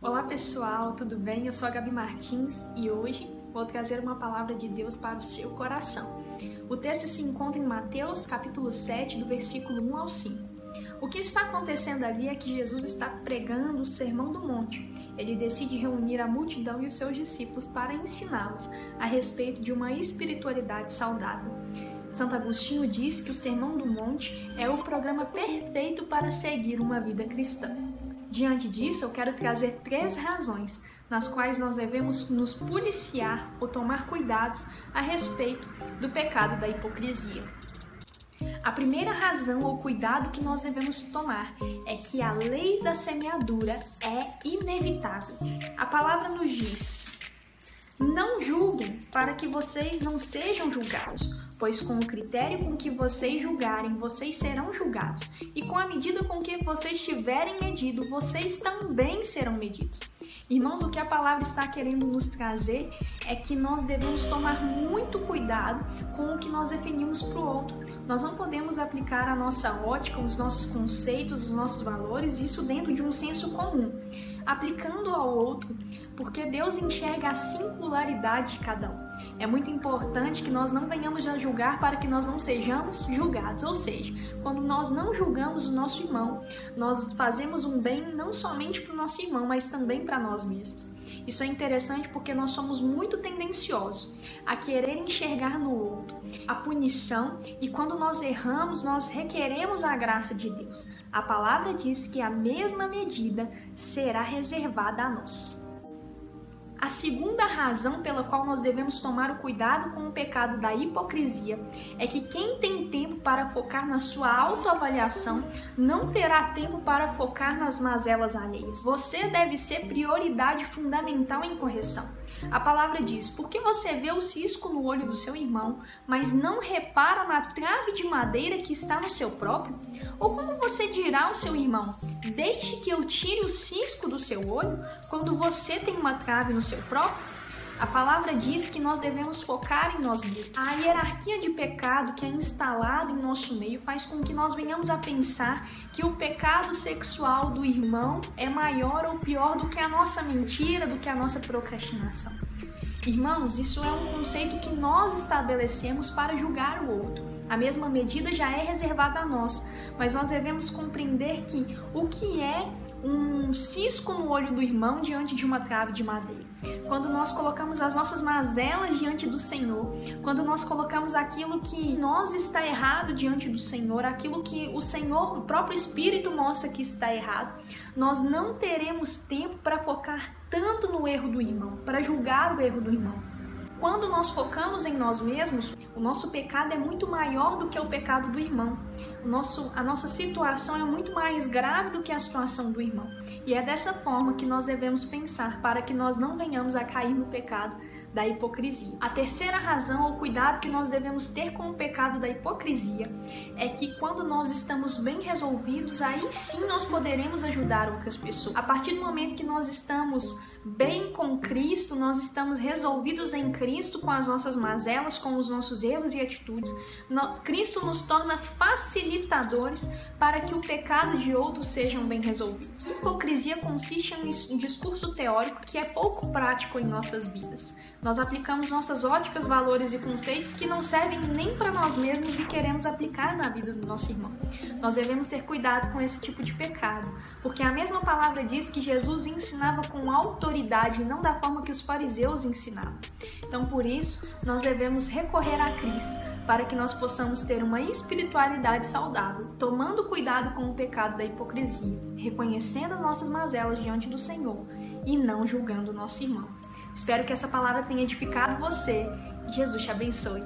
Olá pessoal, tudo bem? Eu sou a Gabi Martins e hoje vou trazer uma palavra de Deus para o seu coração. O texto se encontra em Mateus, capítulo 7, do versículo 1 ao 5. O que está acontecendo ali é que Jesus está pregando o Sermão do Monte. Ele decide reunir a multidão e os seus discípulos para ensiná-los a respeito de uma espiritualidade saudável. Santo Agostinho diz que o Sermão do Monte é o programa perfeito para seguir uma vida cristã. Diante disso, eu quero trazer três razões nas quais nós devemos nos policiar ou tomar cuidados a respeito do pecado da hipocrisia. A primeira razão ou cuidado que nós devemos tomar é que a lei da semeadura é inevitável. A palavra nos diz: Não julguem para que vocês não sejam julgados, pois com o critério com que vocês julgarem, vocês serão julgados, e com a medida com que vocês tiverem medido, vocês também serão medidos. Irmãos, o que a palavra está querendo nos trazer é que nós devemos tomar muito cuidado com o que nós definimos para o outro. Nós não podemos aplicar a nossa ótica, os nossos conceitos, os nossos valores, isso dentro de um senso comum, aplicando ao outro, porque Deus enxerga a singularidade de cada um. É muito importante que nós não venhamos a julgar para que nós não sejamos julgados. Ou seja, quando nós não julgamos o nosso irmão, nós fazemos um bem não somente para o nosso irmão, mas também para nós mesmos. Isso é interessante porque nós somos muito tendenciosos a querer enxergar no outro a punição e quando nós erramos, nós requeremos a graça de Deus. A palavra diz que a mesma medida será reservada a nós. A segunda razão pela qual nós devemos tomar o cuidado com o pecado da hipocrisia é que quem tem tempo para focar na sua autoavaliação não terá tempo para focar nas mazelas alheias. Você deve ser prioridade fundamental em correção. A palavra diz: porque você vê o cisco no olho do seu irmão, mas não repara na trave de madeira que está no seu próprio? Ou como você dirá ao seu irmão: deixe que eu tire o cisco do seu olho, quando você tem uma trave no seu próprio? A palavra diz que nós devemos focar em nós mesmos. A hierarquia de pecado que é instalada em nosso meio faz com que nós venhamos a pensar que o pecado sexual do irmão é maior ou pior do que a nossa mentira, do que a nossa procrastinação. Irmãos, isso é um conceito que nós estabelecemos para julgar o outro. A mesma medida já é reservada a nós, mas nós devemos compreender que o que é um cisco no olho do irmão diante de uma trave de madeira. Quando nós colocamos as nossas mazelas diante do Senhor, quando nós colocamos aquilo que nós está errado diante do Senhor, aquilo que o Senhor, o próprio Espírito mostra que está errado, nós não teremos tempo para focar tanto no erro do irmão, para julgar o erro do irmão. Quando nós focamos em nós mesmos, o nosso pecado é muito maior do que o pecado do irmão. O nosso, a nossa situação é muito mais grave do que a situação do irmão. E é dessa forma que nós devemos pensar para que nós não venhamos a cair no pecado da hipocrisia. A terceira razão ou cuidado que nós devemos ter com o pecado da hipocrisia é que quando nós estamos bem resolvidos, aí sim nós poderemos ajudar outras pessoas. A partir do momento que nós estamos bem com Cristo, nós estamos resolvidos em Cristo com as nossas mazelas, com os nossos erros e atitudes. Cristo nos torna facilitadores para que o pecado de outros sejam bem resolvidos. Hipocrisia consiste em um discurso teórico que é pouco prático em nossas vidas. Nós aplicamos nossas óticas, valores e conceitos que não servem nem para nós mesmos e queremos aplicar na vida do nosso irmão. Nós devemos ter cuidado com esse tipo de pecado, porque a mesma palavra diz que Jesus ensinava com autoridade não da forma que os fariseus ensinavam. Então, por isso, nós devemos recorrer a Cristo para que nós possamos ter uma espiritualidade saudável, tomando cuidado com o pecado da hipocrisia, reconhecendo nossas mazelas diante do Senhor e não julgando o nosso irmão. Espero que essa palavra tenha edificado você. Jesus te abençoe.